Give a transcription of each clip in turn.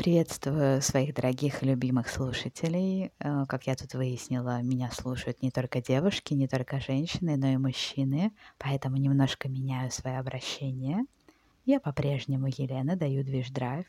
Приветствую своих дорогих и любимых слушателей. Э, Как я тут выяснила, меня слушают не только девушки, не только женщины, но и мужчины, поэтому немножко меняю свое обращение. Я по-прежнему Елена, даю движ драйв.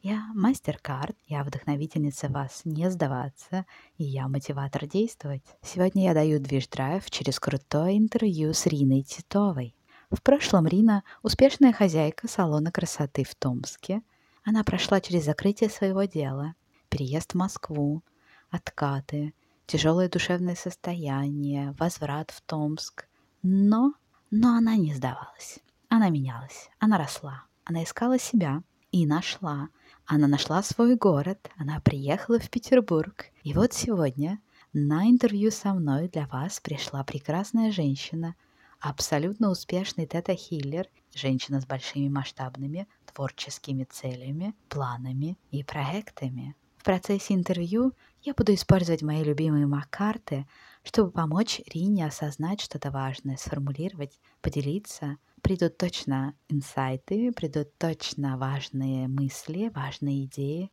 Я мастер-карт, я вдохновительница вас не сдаваться, и я мотиватор действовать. Сегодня я даю движ драйв через крутое интервью с Риной Титовой. В прошлом Рина – успешная хозяйка салона красоты в Томске – она прошла через закрытие своего дела, переезд в Москву, откаты, тяжелое душевное состояние, возврат в Томск. Но, но она не сдавалась. Она менялась, она росла, она искала себя и нашла. Она нашла свой город, она приехала в Петербург. И вот сегодня на интервью со мной для вас пришла прекрасная женщина, абсолютно успешный тета-хиллер, женщина с большими масштабными творческими целями, планами и проектами. В процессе интервью я буду использовать мои любимые мак-карты, чтобы помочь Рине осознать что-то важное, сформулировать, поделиться. Придут точно инсайты, придут точно важные мысли, важные идеи.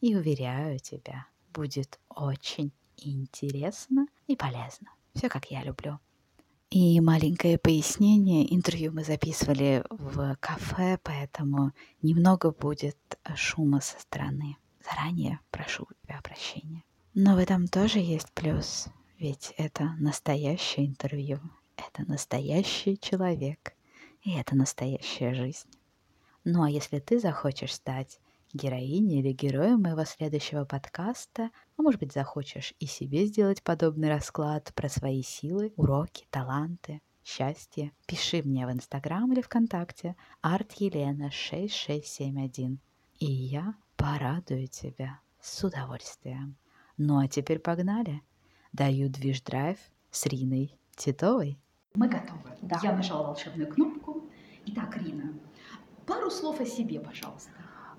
И уверяю тебя, будет очень интересно и полезно. Все как я люблю. И маленькое пояснение. Интервью мы записывали в кафе, поэтому немного будет шума со стороны. Заранее прошу у тебя прощения. Но в этом тоже есть плюс, ведь это настоящее интервью, это настоящий человек, и это настоящая жизнь. Ну а если ты захочешь стать героиней или героем моего следующего подкаста, а может быть захочешь и себе сделать подобный расклад про свои силы, уроки, таланты, счастье, пиши мне в Инстаграм или ВКонтакте artелена6671, и я порадую тебя с удовольствием. Ну а теперь погнали. Даю движ драйв с Риной Титовой. Мы готовы. Да. Я нажала волшебную кнопку. Итак, Рина, пару слов о себе, пожалуйста.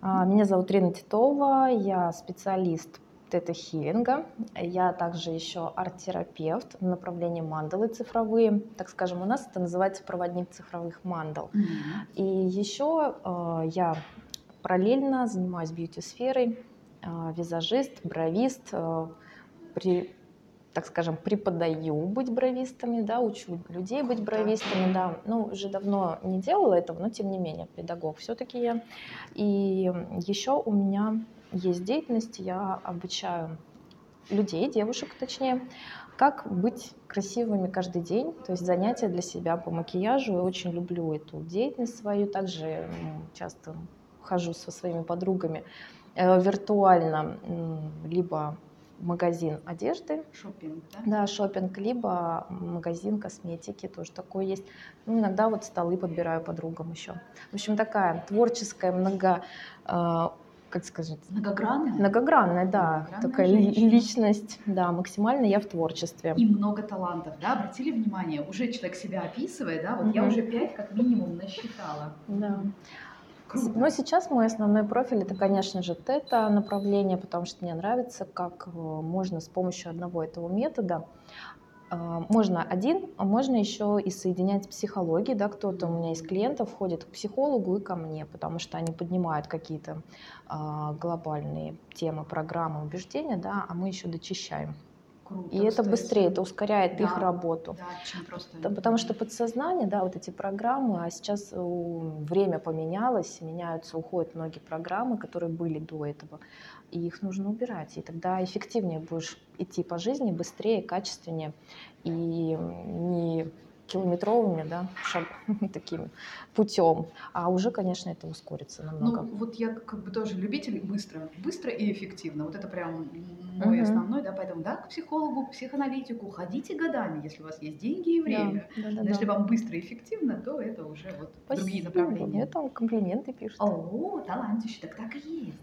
А, Меня зовут Рина Титова, я специалист тета-хиллинга. Я также еще арт-терапевт в направлении мандалы цифровые. Так скажем, у нас это называется проводник цифровых мандал. И еще э, я параллельно занимаюсь бьюти-сферой, э, визажист, бровист, э, при, так скажем, преподаю быть бровистами, да, учу людей быть бровистами, да. Ну, уже давно не делала этого, но тем не менее, педагог все-таки я. И еще у меня есть деятельность, я обучаю людей, девушек точнее, как быть красивыми каждый день, то есть занятия для себя по макияжу. Я очень люблю эту деятельность свою, также часто хожу со своими подругами э, виртуально, либо магазин одежды, Шопинг, да? да, шопинг, либо магазин косметики, тоже такой есть. Ну, иногда вот столы подбираю подругам еще. В общем, такая творческая, много, э, как сказать, Многогранная. многогранная, да, Многогранная такая женщина. личность, да, максимально я в творчестве. И много талантов, да? Обратили внимание, уже человек себя описывает, да? Вот я Мгм. уже пять как минимум насчитала. Да. Но сейчас мой основной профиль это, конечно же, тета направление, потому что мне нравится, как э, можно с помощью одного этого метода э, можно один, а можно еще и соединять с психологией, да, кто-то у меня из клиентов ходит к психологу и ко мне, потому что они поднимают какие-то а, глобальные темы, программы, убеждения, да, а мы еще дочищаем. Круто, И это кстати. быстрее, это ускоряет их Да. работу. Да, чем просто... Потому что подсознание, да, вот эти программы, а сейчас э, время поменялось, меняются, уходят многие программы, которые были до этого, и их нужно убирать. И тогда эффективнее будешь идти по жизни, быстрее, качественнее и не километровыми, да, шаг, таким путем, а уже, конечно, это ускорится намного. Ну, вот я как бы тоже любитель быстро, быстро и эффективно. Вот это прям мой Мгм. основной, да, поэтому, да, к психологу, к психоаналитику, ходите годами, если у вас есть деньги и время. Да, да, да, Но если да. вам быстро и эффективно, то это уже вот другие Спасибо, направления. Это комплименты пишут. О, талантище, так так и есть.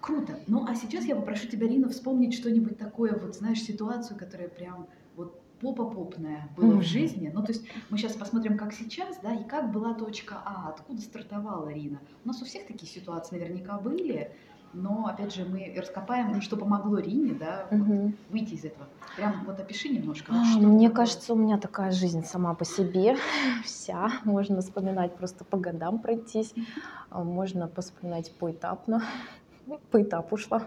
Круто. Ну, а сейчас я попрошу тебя, Рина, вспомнить что-нибудь такое, вот, знаешь, ситуацию, которая прям вот попа-попная была в жизни. Ну, то есть мы сейчас посмотрим, как сейчас, да, и как была точка А, откуда стартовала Рина. У нас у всех такие ситуации наверняка были, но, опять же, мы раскопаем, что помогло Рине, да, вот Мгм. выйти из этого. Прям вот опиши немножко. А, вот что Мне такое. кажется, у меня такая жизнь сама по себе вся. Можно вспоминать просто по годам пройтись, а можно вспоминать поэтапно. По этапу шла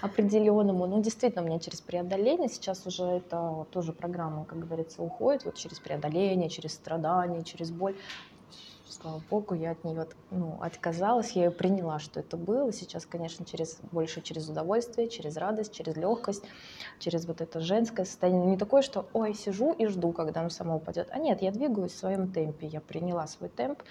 определенному. Но действительно, у меня через преодоление сейчас уже это тоже программа, как говорится, уходит вот через преодоление, через страдания, через боль слава богу, я от нее ну, отказалась, я ее приняла, что это было. Сейчас, конечно, через, больше через удовольствие, через радость, через легкость, через вот это женское состояние. Не такое, что ой, сижу и жду, когда оно само упадет. А нет, я двигаюсь в своем темпе, я приняла свой темп,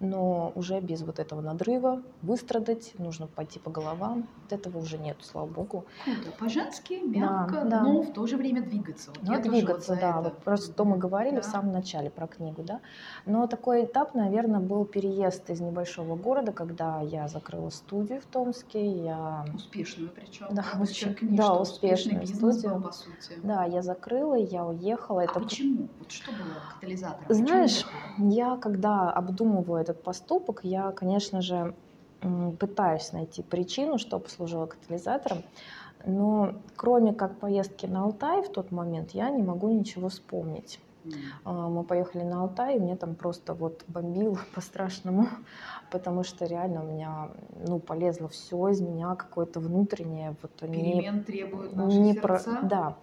но уже без вот этого надрыва, выстрадать, нужно пойти по головам. Вот этого уже нет, слава богу. Круто, по-женски, мягко, да, да. но в то же время двигаться. Вот но двигаться, вот да. Вот просто то мы говорили да. в самом начале про книгу, да. Но такой этап, наверное, был переезд из небольшого города, когда я закрыла студию в Томске. Я... Успешную причем. Да, очень, да, успешную студию. Был, по сути. Да, я закрыла, я уехала. А это... почему? Вот что было катализатором? Знаешь, я когда обдумываю этот поступок, я, конечно же, пытаюсь найти причину, что послужило катализатором, но кроме как поездки на Алтай в тот момент, я не могу ничего вспомнить. А, мы поехали на Алтай, и мне там просто вот бомбило по-страшному, потому что реально у меня, ну, полезло все из меня, какое-то внутреннее, вот Перемен не, требуют наши не сердца. Про, да,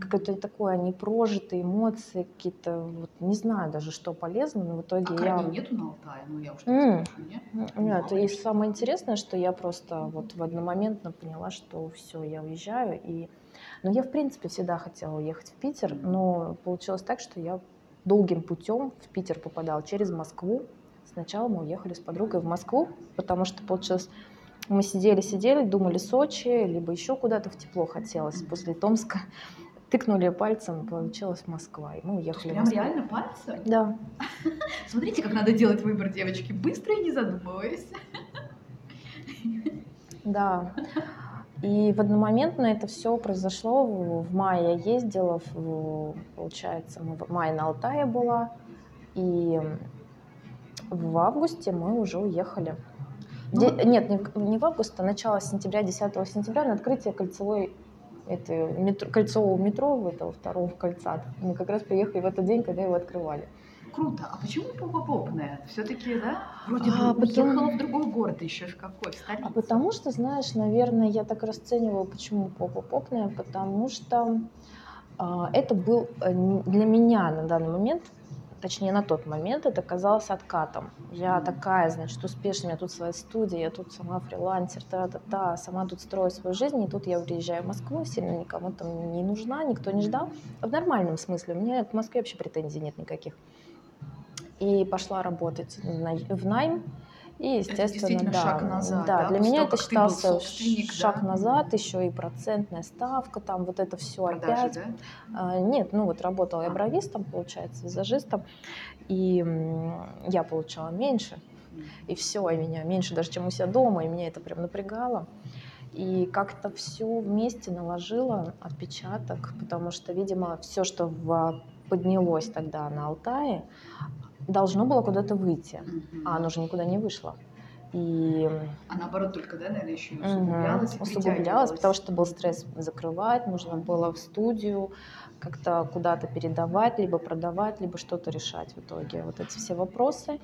какое-то такое непрожитые эмоции, какие-то, вот, не знаю даже, что полезно, но в итоге а я... нету на Алтае? Ну, я уж не mm. скажу, нет? Нет, и самое интересное, что я просто вот в одномоментно поняла, что все, я уезжаю, и но я, в принципе, всегда хотела уехать в Питер, но получилось так, что я долгим путем в Питер попадала через Москву. Сначала мы уехали с подругой в Москву, потому что получилось мы сидели-сидели, думали Сочи, либо еще куда-то в тепло хотелось после Томска. Тыкнули пальцем, получилась Москва, и мы уехали. Прям реально пальцем? Да. Смотрите, как надо делать выбор, девочки, быстро и не задумываясь. Да. И в одномоментно это все произошло. В мае я ездила, в, получается, в мае на Алтае была, и в августе мы уже уехали. Ну, Де, нет, не, не в август, а начало сентября, 10 сентября на открытие кольцевой это, метро, кольцевого метро, этого второго кольца. Мы как раз приехали в этот день, когда его открывали. Круто. А почему попопопная? Все-таки, да? Вроде а, бы уехала в другой город еще в какой, в столицу. А потому что, знаешь, наверное, я так расцениваю, почему попопопная, потому что а, это был э, для меня на данный момент точнее на тот момент это казалось откатом. Я такая, значит, успешная, у меня тут своя студия, я тут сама фрилансер, та-та-та, сама тут строю свою жизнь, и тут я приезжаю в Москву, сильно никому там не нужна, никто не ждал. В нормальном смысле, у меня к Москве вообще претензий нет никаких и пошла работать в найм. И, естественно, да, шаг назад, да, да, для меня это считался шаг да? назад, еще и процентная ставка, там вот это все Продажи, опять. Да? А, нет, ну вот работала я а. бровистом, получается, визажистом, и я получала меньше, и все, и меня меньше даже, чем у себя дома, и меня это прям напрягало. И как-то все вместе наложило отпечаток, потому что, видимо, все, что в поднялось тогда на Алтае, должно было куда-то выйти, mm-hmm. а оно же никуда не вышло. И... А наоборот только, да, наверное, еще усугублялось угу. Усугублялось, потому что был стресс закрывать, нужно было в студию как-то куда-то передавать, либо продавать, либо что-то решать в итоге. Вот эти все вопросы.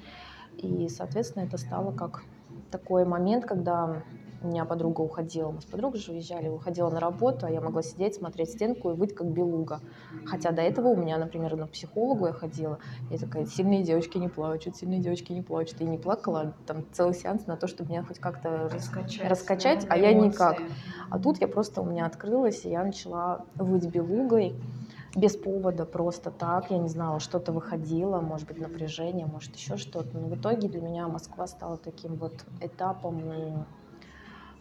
И, соответственно, это стало как такой момент, когда у меня подруга уходила, мы с подругой же уезжали, уходила на работу, а я могла сидеть, смотреть стенку и выть как белуга. Хотя до этого у меня, например, на психологу я ходила, я такая, сильные девочки не плачут, сильные девочки не плачут. И не плакала там целый сеанс на то, чтобы меня хоть как-то раскачать, раскачать да, а я никак. А тут я просто у меня открылась, и я начала выть белугой без повода, просто так. Я не знала, что-то выходило, может быть, напряжение, может, еще что-то. Но в итоге для меня Москва стала таким вот этапом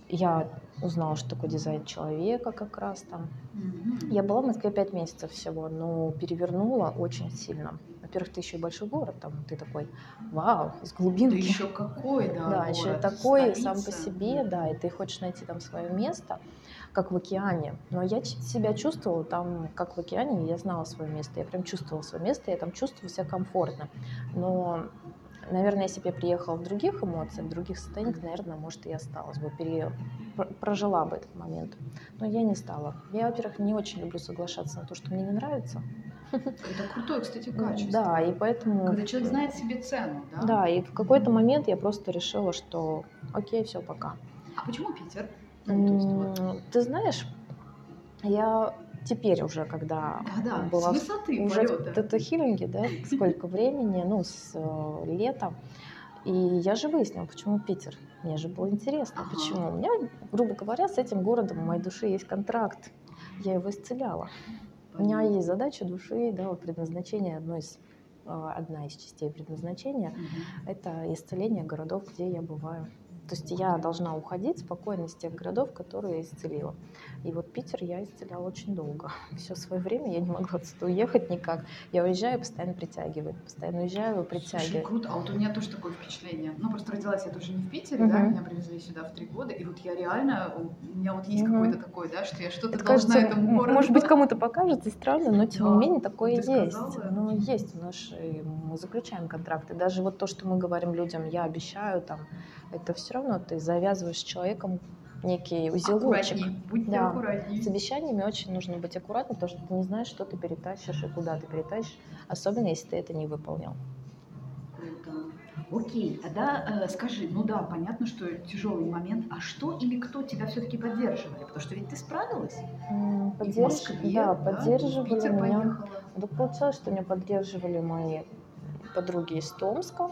я узнала, что такое дизайн человека как раз там. Mm-hmm. Я была в Москве пять месяцев всего, но перевернула очень сильно. Во-первых, ты еще и большой город, там ты такой, вау, из глубинки. Ты еще какой, да, Да, еще и такой сам по себе, да, и ты хочешь найти там свое место, как в океане. Но я себя чувствовала там, как в океане, я знала свое место, я прям чувствовала свое место, я там чувствовала себя комфортно. Но Наверное, если бы я приехала в других эмоциях, в других состояниях, наверное, может, и осталась бы, пере... прожила бы этот момент. Но я не стала. Я, во-первых, не очень люблю соглашаться на то, что мне не нравится. Это крутое, кстати, качество. Да, и поэтому... Когда человек знает себе цену, да? Да, и в какой-то момент я просто решила, что окей, все, пока. А почему Питер? Ну, вот. Ты знаешь, я теперь уже, когда Да-да, была с высоты уже полета. в тета-хилинге, да, сколько времени, ну, с э, лета, и я же выяснила, почему Питер. Мне же было интересно, Ага. почему. У меня, грубо говоря, с этим городом в моей душе есть контракт. Я его исцеляла. У меня Понятно. есть задача души, да, вот предназначение, одно из, э, одна из частей предназначения Мгм. – это исцеление городов, где я бываю. То есть я должна уходить спокойно из тех городов, которые я исцелила. И вот Питер я исцеляла очень долго. Все свое время я не могла отсюда уехать никак. Я уезжаю, постоянно притягивает. Постоянно уезжаю, Слушай, притягивает. круто. А вот у меня тоже такое впечатление. Ну, просто родилась я тоже не в Питере, да, Мгм. меня привезли сюда в три года, и вот я реально, у меня вот есть Мгм. какой-то такой, да, что я что-то Это должна кажется, этому городу. может быть, кому-то покажется странно, но тем Да, не менее такое ты есть. сказала. Ну, есть нашей, мы заключаем контракты. Даже вот то, что мы говорим людям, я обещаю, там, это все равно ты завязываешь с человеком некий узелочек. Аккуратней, будьте Да. аккуратней. С обещаниями очень нужно быть аккуратным, потому что ты не знаешь, что ты перетащишь и куда ты перетащишь, особенно если ты это не выполнил. Круто. Окей, тогда э, скажи, ну да, понятно, что тяжелый момент, а что или кто тебя все-таки поддерживали? Потому что ведь ты справилась. М, И в поддерж- Москве, Да, в поддерживали Питер меня. поехала. Так получилось, что меня поддерживали мои подруги из Томска.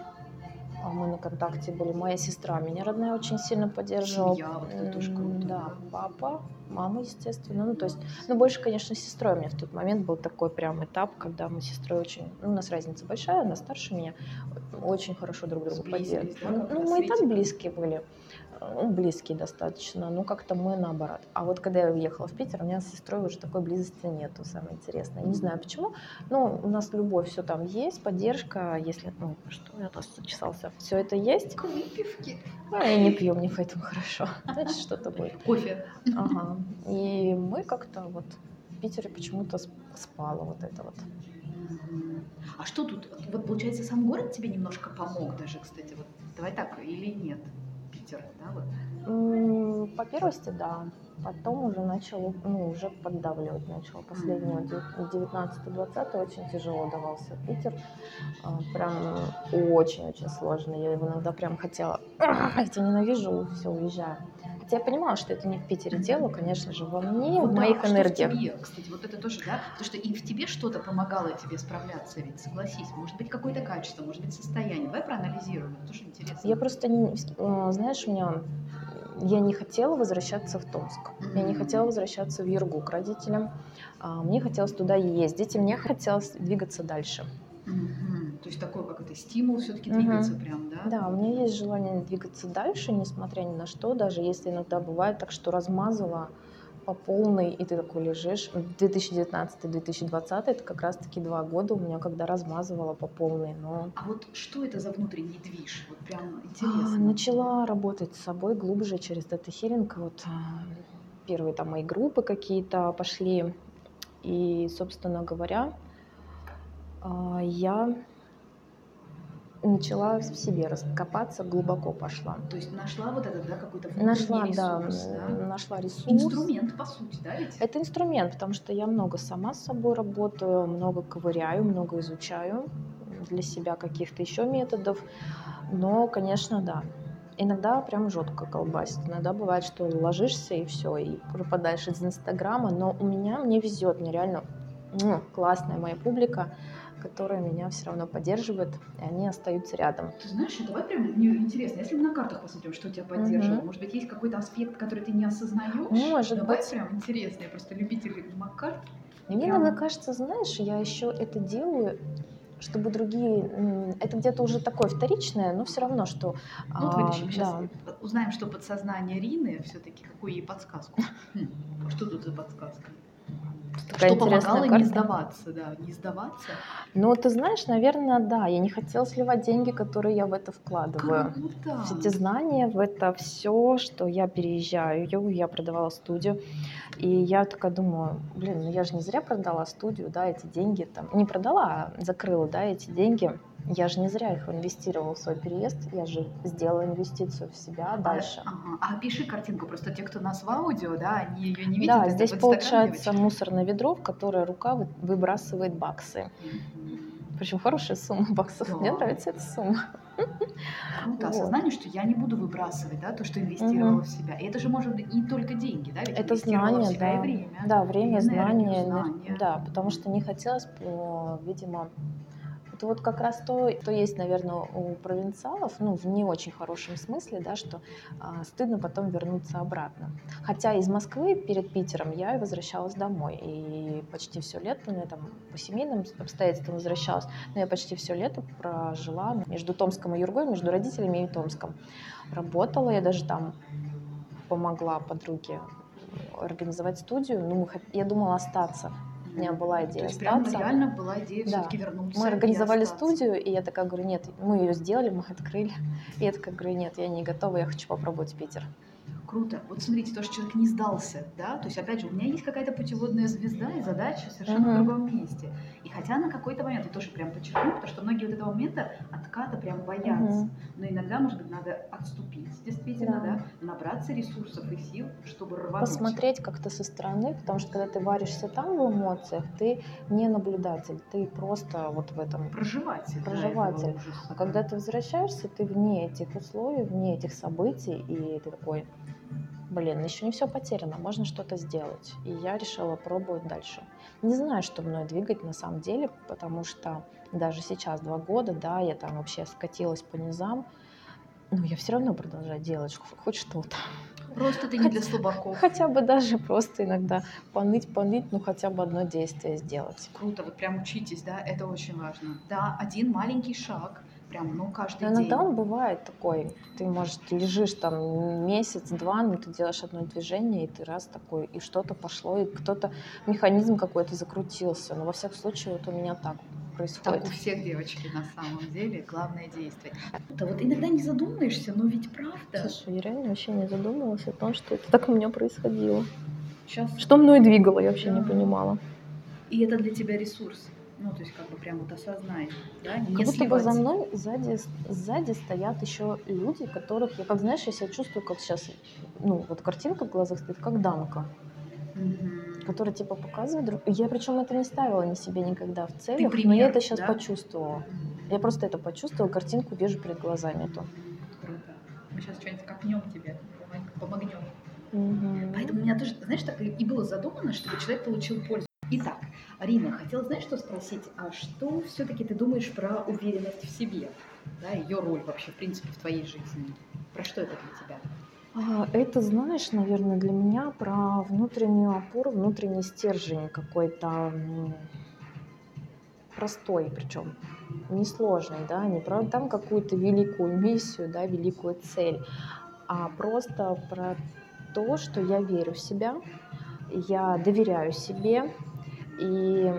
А Мы на контакте были. Моя сестра меня родная очень сильно поддерживала. Семья, вот это тоже круто. Да, папа, мама, естественно. Ну, то есть, ну, больше, конечно, с сестрой. У меня в тот момент был такой прям этап, когда мы с сестрой очень... Ну, у нас разница большая, она старше меня. Очень хорошо друг друга да, поддерживали. Ну, мы и так близкие были. Ну, близкие достаточно, но как-то мы наоборот. А вот когда я уехала в Питер, у меня с сестрой уже такой близости нету, самое интересное. Не знаю почему, но у нас любовь, все там есть, поддержка, если, ну, что я тут зачесался, все это есть. К выпивке. А я не пью, мне поэтому хорошо. Значит, что-то будет. Кофе. Ага. И мы как-то вот в Питере почему-то сп- спало вот это вот. А что тут? Вот получается, сам город тебе немножко помог даже, кстати. Вот давай так, или нет? Питер, да, вот. По первости, да. Потом уже начал, ну, уже поддавливать начал. Последнего 19-20 очень тяжело давался Питер. А, Прям очень-очень сложно. Я его иногда прям хотела, я тебя ненавижу, все, уезжаю. Хотя я понимала, что это не в Питере дело, конечно же, во мне, Вот в да, моих а что в энергиях. тебе, кстати, вот это тоже, да? Потому что и в тебе что-то помогало тебе справляться, ведь согласись. Может быть, какое-то качество, может быть, состояние. Давай проанализируем, это тоже интересно. Я просто, не, э, знаешь, у меня я не хотела возвращаться в Томск. Я не хотела возвращаться в Ергу к родителям. А, Мне хотелось туда ездить, и мне хотелось двигаться дальше. Мгм. То есть такой как это стимул все-таки Мгм. двигаться прям, да? Да, у меня есть желание двигаться дальше, несмотря ни на что, даже если иногда бывает так, что размазала по полной, и ты такой лежишь. 2019-2020 это как раз-таки два года у меня, когда размазывала по полной, но А вот что это за внутренний движ? Вот прям А, интересно. Начала работать с собой глубже через дата хилинг. Вот а, первые там мои группы какие-то пошли. И, собственно говоря, а, я начала в себе раскопаться, глубоко пошла. То есть нашла вот этот, да, какой-то Нашла, да, ресурс, да? нашла ресурс. Инструмент, по сути, да, ведь? Это инструмент, потому что я много сама с собой работаю, много ковыряю, много изучаю для себя каких-то еще методов. Но, конечно, да. Иногда прям жестко колбасит. Иногда бывает, что ложишься и все, и пропадаешь из Инстаграма. Но у меня, мне везет, мне реально классная моя публика, которая меня все равно поддерживает, и они остаются рядом. Ты знаешь, давай прям мне интересно, если мы на картах посмотрим, что тебя поддерживает, Мгм. может быть, есть какой-то аспект, который ты не осознаешь? Может давай быть. прям интересно, я просто любитель макар. И мне Прям- иногда кажется, знаешь, я еще это делаю, чтобы другие... Это где-то уже такое вторичное, но все равно, что... Ну, вот а, вытащим сейчас, да. узнаем, что подсознание Рины, все-таки какую ей подсказку. Хм, а что тут за подсказка? Такая что помогало не карта. сдаваться, да, не сдаваться. Ну, ты знаешь, наверное, да, я не хотела сливать деньги, которые я в это вкладываю. Круто. Все эти знания, в это все, что я переезжаю, я продавала студию, и я такая думаю, блин, ну я же не зря продала студию, да, эти деньги там, не продала, а закрыла, да, эти деньги, я же не зря их инвестировала в свой переезд, я же сделала инвестицию в себя дальше. А, ага. а опиши картинку, просто те, кто нас в аудио, да, они ее не видят. Да, здесь получается девочки. мусорное ведро, в которое рука вы- выбрасывает баксы. Причем хорошая сумма баксов. Да. Мне нравится эта сумма. Круто. Вот. Осознание, что я не буду выбрасывать, да, то, что инвестировала Мгм. в себя. И это же может быть не только деньги, да, ведь Это в знание, себя и да. время. Да, время, и энер- знания. да, потому что не хотелось, э, видимо, это вот как раз то, что есть, наверное, у провинциалов, ну, в не очень хорошем смысле, да, что а, стыдно потом вернуться обратно. Хотя из Москвы перед Питером я и возвращалась домой, и почти все лето, ну, я там по семейным обстоятельствам возвращалась, но я почти все лето прожила между Томском и Юргой, между родителями и Томском. Работала, я даже там помогла подруге организовать студию, ну, я думала остаться. У меня была То идея есть прям остаться. реально была идея Да. все-таки вернуться. Мы организовали студию, и я такая говорю, нет, мы ее сделали, мы открыли. И я такая говорю, нет, я не готова, я хочу попробовать Питер. Круто. Вот смотрите, то, что человек не сдался, да, то есть, опять же, у меня есть какая-то путеводная звезда и задача совершенно в Мгм. другом месте. И хотя на какой-то момент, я тоже прям подчеркну, потому что многие вот этого момента отката прям боятся. Мгм. Но иногда, может быть, надо отступить, действительно, Да. да, набраться ресурсов и сил, чтобы рвануть. Посмотреть как-то со стороны, потому что когда ты варишься там в эмоциях, ты не наблюдатель, ты просто вот в этом Проживатель. Проживатель. А когда ты возвращаешься, ты вне этих условий, вне этих событий, и ты такой, блин, еще не все потеряно, можно что-то сделать. И я решила пробовать дальше. Не знаю, что мной двигать на самом деле, потому что даже сейчас, два года, да, я там вообще скатилась по низам, но я все равно продолжаю делать хоть- что-то. Просто ты не для слабаков. Хотя бы даже просто иногда поныть, поныть, ну хотя бы одно действие сделать. Круто, вот прям учитесь, да, это очень важно. Да, один маленький шаг, прям, ну, каждый Но день. иногда он бывает такой, ты, может, лежишь там месяц-два, но ты делаешь одно движение, и ты раз такой, и что-то пошло, и кто-то, механизм какой-то закрутился. Но во всяком случае, вот у меня так происходит. Так у всех девочки на самом деле главное действие. Да вот иногда не задумаешься, но ведь правда. Слушай, я реально вообще не задумывалась о том, что это так у меня происходило. Сейчас Что мной двигало, я вообще не Да. понимала. и это для тебя ресурс. Ну, то есть как бы прям вот осознай, да, не Как будто бы за мной сзади, сзади стоят еще люди, которых я, как знаешь, я себя чувствую, как сейчас, ну, вот картинка в глазах стоит, как дамка. Мгм. который типа показывает друг. Я причем это не ставила ни себе никогда в целях, но пример, я это сейчас да? почувствовала. Я просто это почувствовала, картинку вижу перед глазами эту. Круто. Мы сейчас что-нибудь копнем тебе, помог- помогнем. Мгм. Поэтому у меня тоже, знаешь, так и было задумано, чтобы человек получил пользу. Итак, Арина, хотела, знаешь, что спросить? А что все-таки ты думаешь про уверенность в себе? Да, ее роль вообще, в принципе, в твоей жизни? Про что это для тебя? А, Это, знаешь, наверное, для меня про внутреннюю опору, внутренний стержень какой-то простой, причем несложный, да, не про там какую-то великую миссию, да, великую цель, а просто про то, что я верю в себя, я доверяю себе, и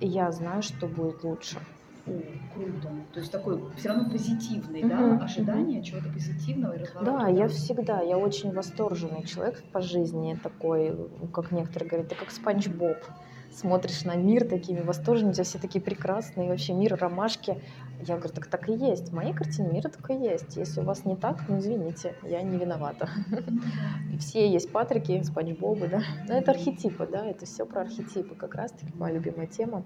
я знаю, что будет лучше. О, круто. То есть такой все равно позитивный, Мгм, да, ожидание чего-то позитивного и разворота. Да, я всегда, я очень восторженный человек по жизни, такой, как некоторые говорят, ты как Спанч Боб. Смотришь на мир такими восторженными, у тебя все такие прекрасные, вообще мир ромашки. Я говорю, так так и есть. В моей картине мира так и есть. Если у вас не так, ну извините, я не виновата. Все есть Патрики, Спанч Бобы, да. Но это архетипы, да, это все про архетипы. Как раз таки моя любимая тема.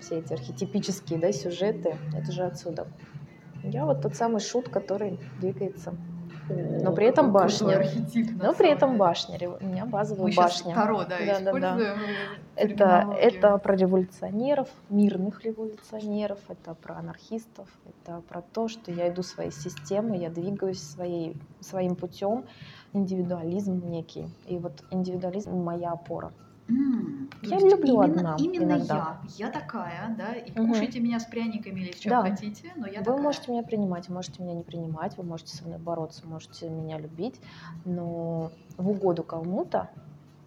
Все эти архетипические, да, сюжеты, это же отсюда. Я вот тот самый шут, который двигается но при этом башня. Но при этом башня, у меня базовая Мы башня. Таро, да, Да-да-да. используем. Это, терминологию. это про революционеров, мирных революционеров, это про анархистов, это про то, что я иду своей системой, я двигаюсь своей, своим путем, индивидуализм некий. И вот индивидуализм моя опора. Я есть люблю именно, одна именно иногда. я. Я такая, да, и Мгм. кушайте меня с пряниками или с чем Да. хотите, но я вы такая. можете меня принимать, можете меня не принимать, вы можете со мной бороться, можете меня любить, но в угоду кому-то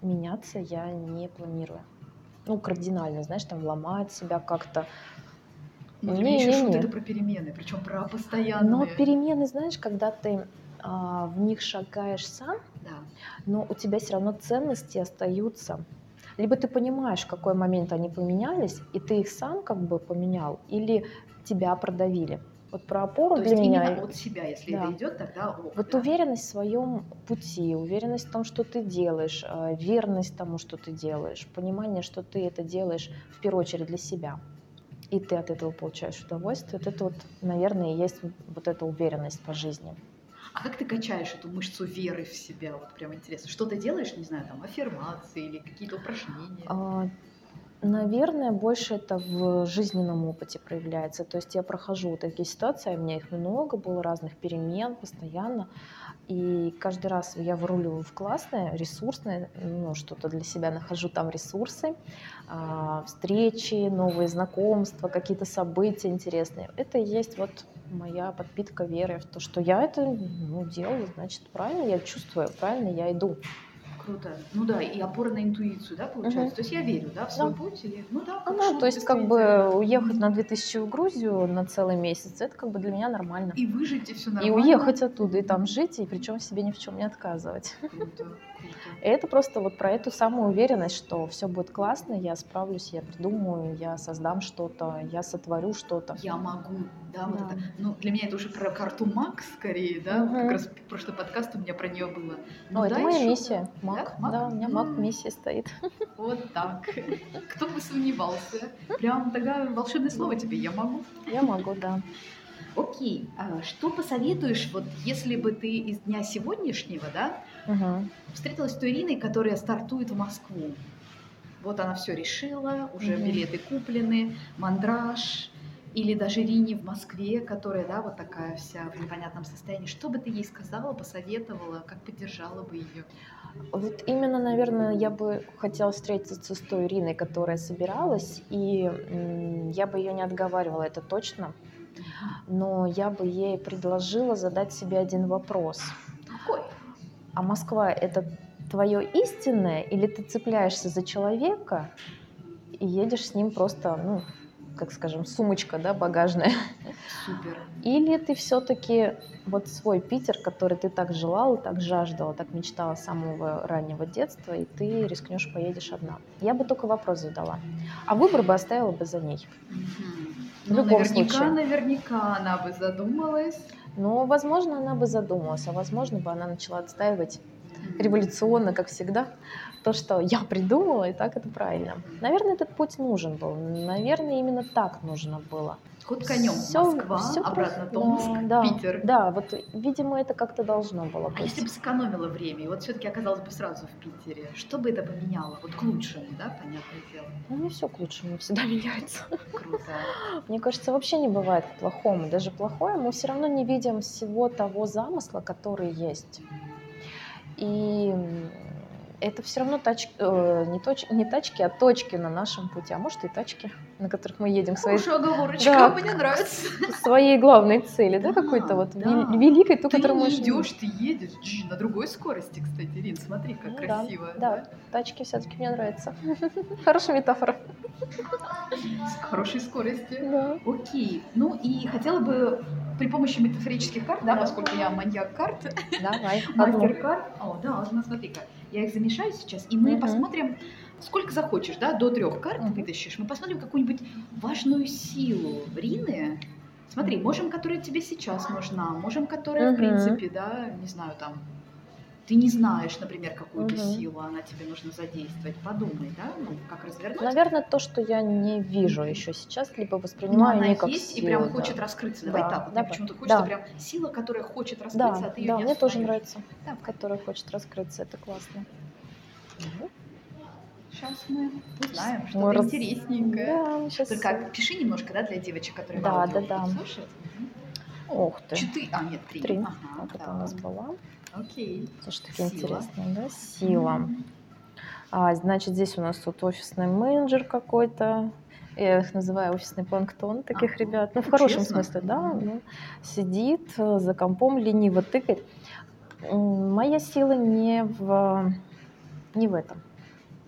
меняться я не планирую. Ну, кардинально, знаешь, там ломать себя как-то. Меня еще шут это про перемены, причем про постоянные. Но перемены, знаешь, когда ты а, в них шагаешь сам, Да. но у тебя все равно ценности остаются. Либо ты понимаешь, в какой момент они поменялись, и ты их сам как бы поменял, или тебя продавили. Вот про опору То для есть меня. именно от себя, если Да. это идет, тогда ок, Вот да. уверенность в своем пути, уверенность в том, что ты делаешь, э, верность тому, что ты делаешь, понимание, что ты это делаешь в первую очередь для себя. и ты от этого получаешь удовольствие, вот это вот, наверное, и есть вот эта уверенность по жизни. А как ты качаешь эту мышцу веры в себя? Вот прям интересно. Что ты делаешь, не знаю, там, аффирмации или какие-то упражнения? А, наверное, больше это в жизненном опыте проявляется. То есть я прохожу такие ситуации, у меня их много было, разных перемен постоянно. И каждый раз я выруливаю в классное, ресурсное, ну, что-то для себя нахожу там ресурсы, а, встречи, новые знакомства, какие-то события интересные. Это и есть вот моя подпитка веры в то, что я это ну, делаю, значит, правильно я чувствую, правильно я иду. Круто. Ну да, и опора на интуицию, да, получается? Угу. То есть я верю, да, в свой да. путь? И, ну да, ну, да, то есть как бы уехать на 2000 в Грузию на целый месяц, это как бы для меня нормально. И выжить, и все нормально. И уехать оттуда, и там жить, и причем себе ни в чем не отказывать. Круто. Это просто вот про эту самую уверенность, что все будет классно, я справлюсь, я придумаю, я создам что-то, я сотворю что-то. Я могу, да, да. вот это. Ну, для меня это уже про карту Макс скорее, да, угу. как раз прошлый подкаст у меня про нее было. Ну, это моя миссия, Мак. Да? да, у меня Мак миссия стоит. Вот так. Кто бы сомневался. Прям такое волшебное слово тебе, я могу. Я могу, да. Окей, а что посоветуешь, вот если бы ты из дня сегодняшнего, да, угу. встретилась с той Ириной, которая стартует в Москву? Вот она все решила, уже угу. билеты куплены, мандраж, или даже Ирине в Москве, которая, да, вот такая вся в непонятном состоянии. Что бы ты ей сказала, посоветовала, как поддержала бы ее? Вот именно, наверное, я бы хотела встретиться с той Ириной, которая собиралась, и я бы ее не отговаривала, это точно но я бы ей предложила задать себе один вопрос. Какой? А Москва это твое истинное, или ты цепляешься за человека и едешь с ним просто, ну, как скажем, сумочка, да, багажная. Супер. Или ты все-таки вот свой Питер, который ты так желала, так жаждала, так мечтала с самого раннего детства, и ты рискнешь, поедешь одна. Я бы только вопрос задала. А выбор бы оставила бы за ней. Угу. В ну, наверняка, случае. наверняка она бы задумалась. Ну, возможно, она бы задумалась, а возможно бы она начала отстаивать революционно, как всегда, то, что я придумала, и так это правильно. Наверное, этот путь нужен был. Наверное, именно так нужно было. Ход конем. Все, Москва, все обратно Томск, да, Питер. Да, вот, видимо, это как-то должно было быть. А если бы сэкономила время, и вот все-таки оказалась бы сразу в Питере, что бы это поменяло? Вот к лучшему, да, понятное дело? Ну, не все к лучшему, всегда меняется. Круто. Мне кажется, вообще не бывает к плохому. Даже плохое мы все равно не видим всего того замысла, который есть. И это все равно тач, э, не, точ, не тачки, а точки на нашем пути, а может и тачки, на которых мы едем. Своей, Хорошая оговорочка, да, мне нравится. Своей главной цели, да, какой-то вот да. великой, ту, ты которую мы ждешь, ты едешь на другой скорости, кстати, Рин, смотри, как ну, красиво. Да, да, тачки все-таки мне нравятся. Хорошая метафора. С хорошей скорости. Да. Окей, ну и хотела бы при помощи метафорических карт, да, да. поскольку я маньяк карт, Давай. мастер карт. О, да, ну смотри-ка, я их замешаю сейчас, и мы угу. посмотрим, сколько захочешь, да, до трех карт угу. вытащишь. Мы посмотрим какую-нибудь важную силу Рины. Смотри, можем, которая тебе сейчас нужна, можем, которая, угу. в принципе, да, не знаю, там, ты не знаешь, например, какую-то угу. силу она тебе нужно задействовать. Подумай, да, ну, как развернуть. Наверное, то, что я не вижу еще сейчас, либо воспринимаю Но она не как есть силу, и прям да. хочет раскрыться. Давай да, так, вот да, почему-то хочется да. прям сила, которая хочет раскрыться, да, а ты ее да, не мне тоже нравится, да. которая хочет раскрыться, это классно. Угу. Сейчас мы узнаем что-то мы интересненькое. Да, сейчас... Только пиши немножко, да, для девочек, которые да, да, да. слушают. Ух ты. Четыре, а нет, три. Три. Ага, вот да. это у нас была. Окей. Слушай, такие Сила. интересные, да? Сила. А, значит, здесь у нас тут офисный менеджер какой-то. Я их называю офисный планктон, таких Ага. ребят. Ну, в хорошем Честно? смысле, да. Мгм. ну, сидит э, за компом, лениво тыкает. Моя сила не в, не в этом.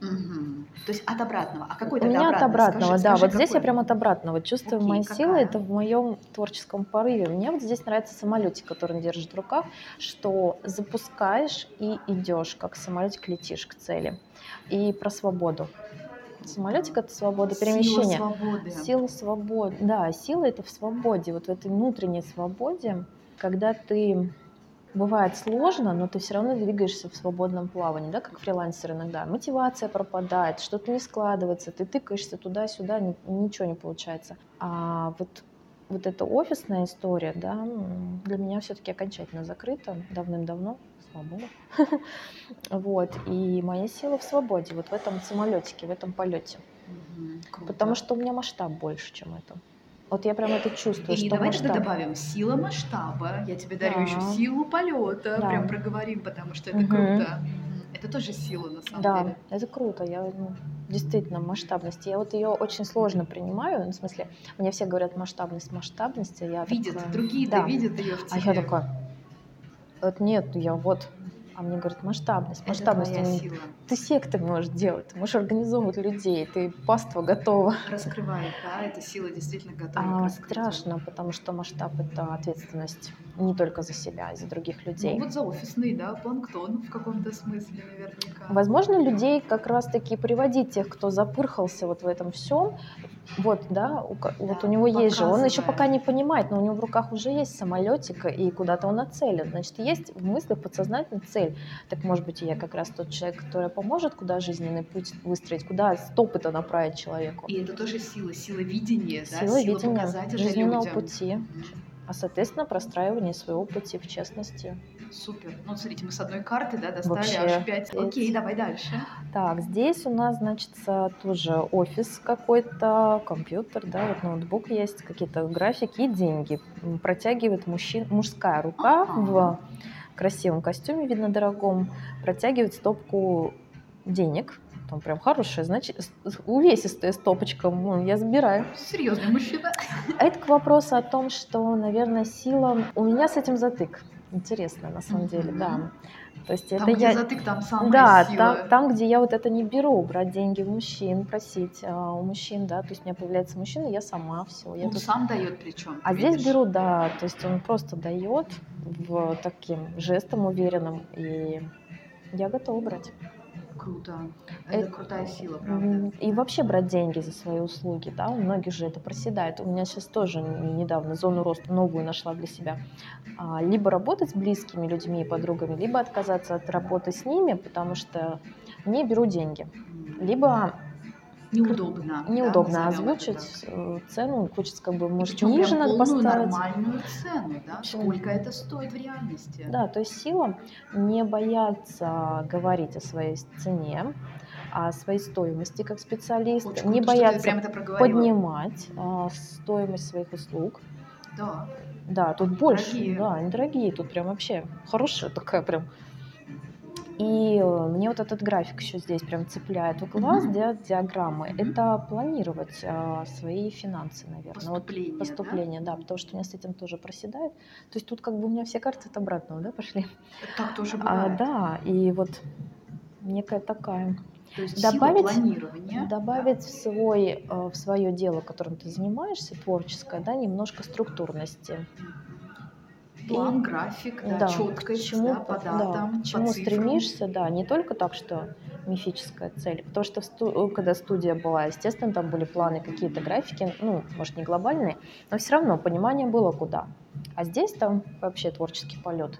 Мгм. То есть от обратного. А какой У меня от обратный? обратного, Скажи- да. скажи, вот здесь я какой? прям от обратного чувствую. Окей, сила какая? это в моем творческом порыве. Мне вот здесь нравится самолетик, который он держит в руках, что запускаешь и идешь, как самолетик летишь к цели. И про свободу. Самолетик это свобода перемещения. Сила свободы. Сила свободы. Да, сила это в свободе, вот в этой внутренней свободе, когда ты бывает сложно, но ты все равно двигаешься в свободном плавании, да, как фрилансер иногда. Мотивация пропадает, что-то не складывается, ты тыкаешься туда-сюда, ничего не получается. А вот вот эта офисная история, да, для меня все-таки окончательно закрыта давным-давно, слава богу. Вот, и моя сила в свободе, вот в этом самолетике, в этом полете. Потому что у меня масштаб больше, чем это. Вот я прям это чувствую, И что давай тогда добавим сила масштаба. Я тебе дарю Да. еще силу полета. Да. Прям проговорим, потому что это Мгм. круто. Это тоже сила на самом Да, деле. это круто. Я ну, действительно масштабность. Я вот ее очень сложно принимаю. Ну, в смысле, мне все говорят масштабность, масштабность, а я Видят, такая, другие-то да. видят ее в А тебе. я такая, вот нет, я вот. А мне говорят, масштабность, Это масштабность. твоя они- сила. Ты секты можешь делать, ты можешь организовывать людей, ты паства готова. Раскрывает, да, эта сила действительно готова А, страшно, потому что масштаб это ответственность не только за себя, а и за других людей. Ну вот за офисный, да, планктон в каком-то смысле наверняка. Возможно, людей как раз-таки приводить тех, кто запырхался вот в этом всем. Вот, да, у, ко- вот Да, у него есть же, он еще пока не понимает, но у него в руках уже есть самолетик, и куда-то он нацелен. Значит, есть в мыслях подсознательно цель. Так, может быть, и я как раз тот человек, который поможет, куда жизненный путь выстроить, куда стопы-то направить человеку. И это тоже сила, сила видения, да, Сила видения жизненного людям. пути, а, соответственно, простраивание своего пути в честности. Супер. Ну, смотрите, мы с одной карты, да, достали Вообще, аж пять. пять. Окей, давай дальше. Так, здесь у нас, значит, тоже офис какой-то, компьютер, да, вот ноутбук есть, какие-то графики и деньги. Протягивает мужчин, мужская рука Ага. в красивом костюме, видно, дорогом, протягивает стопку денег. Там прям хорошая, значит, увесистая стопочка. Я забираю. Серьезный мужчина. Это к вопросу о том, что, наверное, сила... У меня с этим затык. Интересно, на самом деле, да. То есть Там, это где я... затык, там самая Да, сила. там, там, где я вот это не беру, брать деньги у мужчин, просить а, у мужчин, да, то есть у меня появляется мужчина, я сама все. Я Он тут... сам дает причем. А ты здесь видишь? беру, да, то есть он просто дает в таким жестом уверенным, и я готова брать. Круто. Это, Это- крутая сила, правда. И вообще брать деньги за свои услуги, да, у многих же это проседает. У меня сейчас тоже недавно зону роста новую нашла для себя. А, Либо работать с близкими людьми и подругами, либо отказаться от работы с ними, потому что не беру деньги. Либо Неудобно. да, неудобно это озвучить так. э, цену, хочется как бы, может, причем ниже надо поставить. нормальную цену, да? Сколько это стоит в реальности? Да, то есть сила не бояться говорить о своей цене, о своей стоимости как специалист, Очень не круто, бояться поднимать а, стоимость своих услуг. Да. Да, тут больше, Дорогие. да, они дорогие, тут прям вообще хорошая такая прям. И э, мне вот этот график еще здесь прям цепляет в глаз, ди- диаграммы. Мгм. Это планировать а, свои финансы, наверное. Вот Поступление, да? поступление, да? потому что у меня с этим тоже проседает. То есть тут как бы у меня все карты от обратного, да, пошли. Так тоже А, бывает. да, и вот некая такая. То есть Добавить- планирования. Добавить в, свой, э, в свое дело, которым ты занимаешься, творческое, да, немножко структурности. Да. План, график, да, Да, четкость, к чему, да, по да, датам, к чему по цифрам. стремишься, да, не только так, что мифическая цель. Потому что сту- когда студия была, естественно, там были планы, какие-то графики, ну, может, не глобальные, но все равно понимание было куда. А здесь там вообще творческий полет.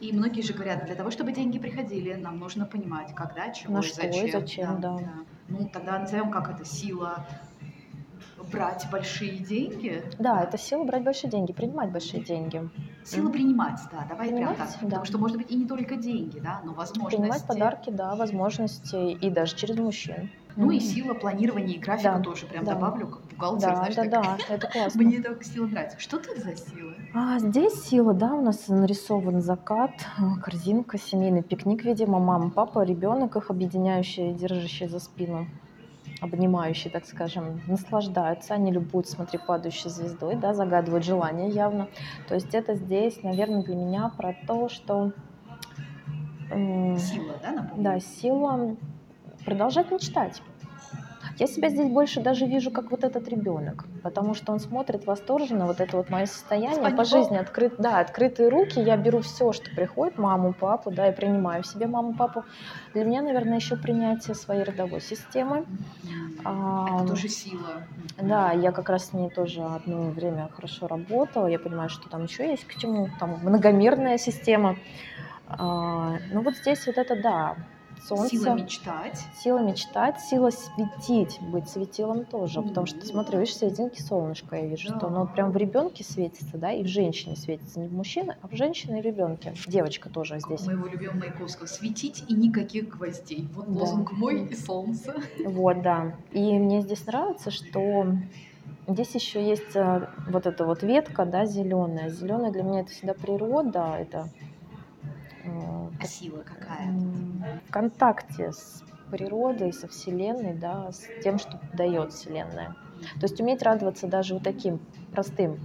И многие же говорят, для того, чтобы деньги приходили, нам нужно понимать, когда, чего На и что и зачем. зачем, да. Ну, тогда назовем, как это сила брать большие деньги. Да, это сила брать большие деньги, принимать большие деньги, Сила принимать, да, давай Принимать, прям так. да. Потому что может быть и не только деньги, да, но возможности. принимать подарки, да, возможности и даже через мужчин. Ну и Мгм. сила планирования и графика Да, тоже прям да. добавлю, как бухгалтер, Да, знаешь, да, так. да, это классно. Мне так сила нравится. Что тут за сила? А здесь сила, да, у нас нарисован закат, а, корзинка, семейный пикник, видимо, мама, папа, ребенок, их объединяющий, держащий за спину, обнимающий, так скажем, наслаждаются, они любуются, смотри, падающей звездой, да, загадывают желание явно. То есть это здесь, наверное, для меня про то, что м, Сила, да, напомню? да, сила продолжать мечтать. Я себя здесь больше даже вижу, как вот этот ребенок, потому что он смотрит восторженно, вот это вот мое состояние по жизни, открыт, да, открытые руки, я беру все, что приходит, маму, папу, да, и принимаю в себе маму, папу. Для меня, наверное, еще принятие своей родовой системы. Это тоже сила. Да, я как раз с ней тоже одно время хорошо работала, я понимаю, что там еще есть к чему, там многомерная система. А, ну вот здесь вот это да, солнце. Сила мечтать. Сила мечтать, сила светить, быть светилом тоже. Mm-hmm. Потому что, смотри, видишь, серединки солнышко, я вижу, да. что оно вот прям в ребенке светится, да, и в женщине светится. Не в мужчине, а в женщине и ребенке. Девочка тоже здесь. Моего любимого Маяковского. Светить и никаких гвоздей. Вот да. лозунг мой и солнце. Вот, да. И мне здесь нравится, что Здесь еще есть э, вот эта вот ветка, да, зеленая. Зеленая для меня это всегда природа, это а сила какая? В контакте с природой, со Вселенной, да, с тем, что дает Вселенная. То есть уметь радоваться даже вот таким простым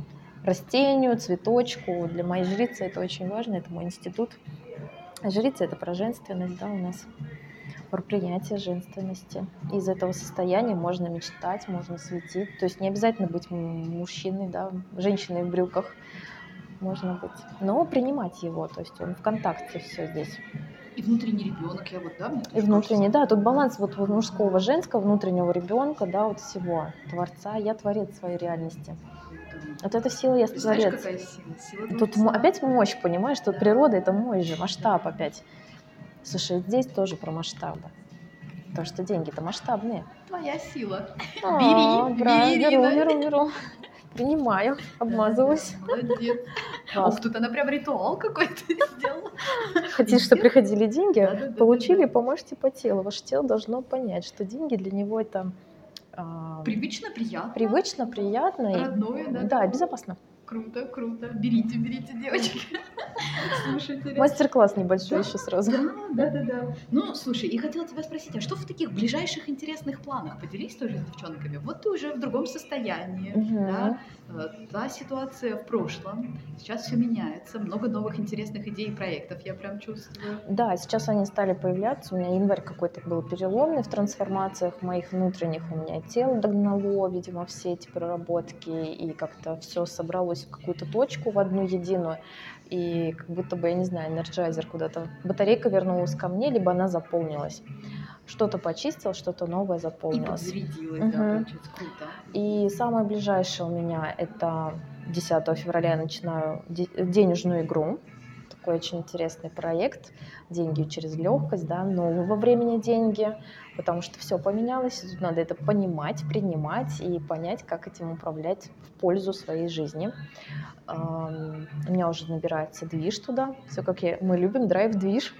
растению, цветочку. Для моей жрицы это очень важно, это мой институт. Жрица это про женственность, да, у нас про принятие женственности. Из этого состояния можно мечтать, можно светить. То есть не обязательно быть мужчиной, да, женщиной в брюках можно быть. Но принимать его, то есть он в контакте все здесь. И внутренний ребенок, я вот, да, мне И внутренний, кажется. да, тут баланс вот мужского, женского, внутреннего ребенка, да, вот всего, творца, я творец своей реальности. Вот эта сила я творец. Знаешь, какая сила? сила тут м- опять мощь, понимаешь, что природа это мощь же, масштаб опять. Слушай, здесь тоже про масштабы. Потому что деньги-то масштабные. Твоя сила. А, бери, бери, беру, беру, беру. Принимаю, обмазалась. Молодец. Ух, тут она прям ритуал какой-то сделала. Хотите, чтобы приходили деньги? Да, да, получили, да, помажьте по телу. Ваше тело должно понять, что деньги для него это... А, привычно, приятно. Привычно, приятно. Родное, да? Да, безопасно. Круто, круто. Берите, берите, девочки. Слушайте. Мастер-класс небольшой еще сразу. Да, да, да. Ну, слушай, и хотела тебя спросить, а что в таких ближайших интересных планах? Поделись тоже с девчонками. Вот ты уже в другом состоянии, да? Э, та ситуация в прошлом, сейчас все меняется, много новых интересных идей и проектов, я прям чувствую. Да, сейчас они стали появляться, у меня январь какой-то был переломный в трансформациях моих внутренних, у меня тело догнало, видимо, все эти проработки, и как-то все собралось в какую-то точку, в одну единую, и как будто бы, я не знаю, энерджайзер куда-то, батарейка вернулась ко мне, либо она заполнилась что-то почистил, что-то новое заполнилось. И угу. да, получается, круто. И самое ближайшее у меня это 10 февраля я начинаю денежную игру. Такой очень интересный проект. Деньги через легкость, да, нового времени деньги, потому что все поменялось, и тут надо это понимать, принимать и понять, как этим управлять в пользу своей жизни. У меня уже набирается движ туда, все как я, мы любим драйв-движ.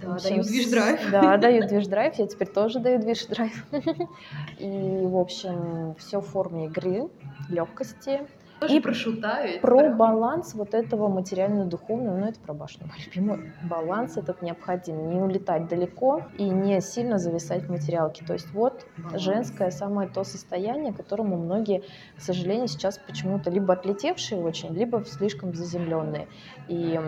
Да, общем, даю движ-драйв. Да, даю движ-драйв, я теперь тоже даю движ-драйв. И, в общем, все в форме игры, легкости. Тоже и про шута ведь, Про прям. баланс вот этого материально-духовного, ну это про башню мой любимый. Баланс этот необходим. Не улетать далеко и не сильно зависать в материалке. То есть вот баланс. женское самое то состояние, которому многие, к сожалению, сейчас почему-то либо отлетевшие очень, либо слишком заземленные. И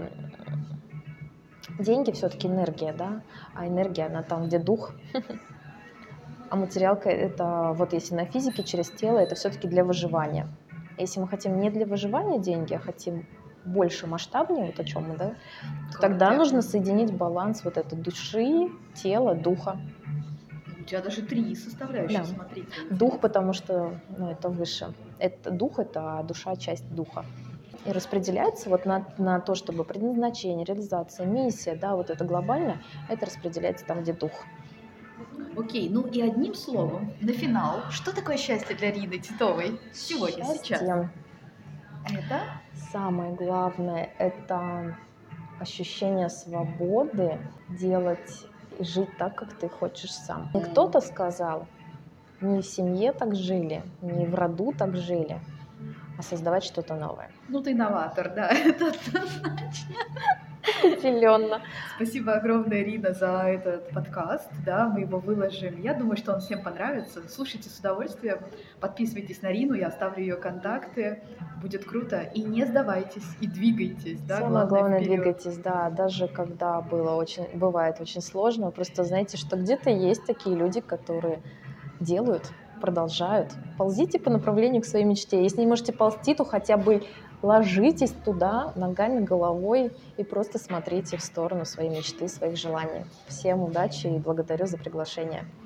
деньги все-таки энергия, да, а энергия, она там, где дух. А материалка это, вот если на физике через тело, это все-таки для выживания. Если мы хотим не для выживания деньги, а хотим больше масштабнее, вот о чем мы, да, то тогда нужно соединить баланс вот этой души, тела, духа. У тебя даже три составляющие, да. смотрите. Дух, потому что ну, это выше. Это дух, это душа, часть духа и распределяется вот на, на то, чтобы предназначение, реализация, миссия, да, вот это глобально, это распределяется там, где дух. Окей, ну и одним словом, на финал, что такое счастье для Рины Титовой сегодня, счастье. сейчас? Это? Самое главное, это ощущение свободы делать и жить так, как ты хочешь сам. Не кто-то сказал, не в семье так жили, не в роду так жили, а создавать что-то новое. Ну, ты инноватор, да, это однозначно. Определенно. Спасибо огромное, Рина, за этот подкаст. Да, мы его выложим. Я думаю, что он всем понравится. Слушайте с удовольствием. Подписывайтесь на Рину, я оставлю ее контакты. Будет круто. И не сдавайтесь, и двигайтесь. Да, Самое главное, главное двигайтесь, да. Даже когда было очень, бывает очень сложно, просто знаете, что где-то есть такие люди, которые делают, продолжают. Ползите по направлению к своей мечте. Если не можете ползти, то хотя бы ложитесь туда ногами, головой и просто смотрите в сторону своей мечты, своих желаний. Всем удачи и благодарю за приглашение.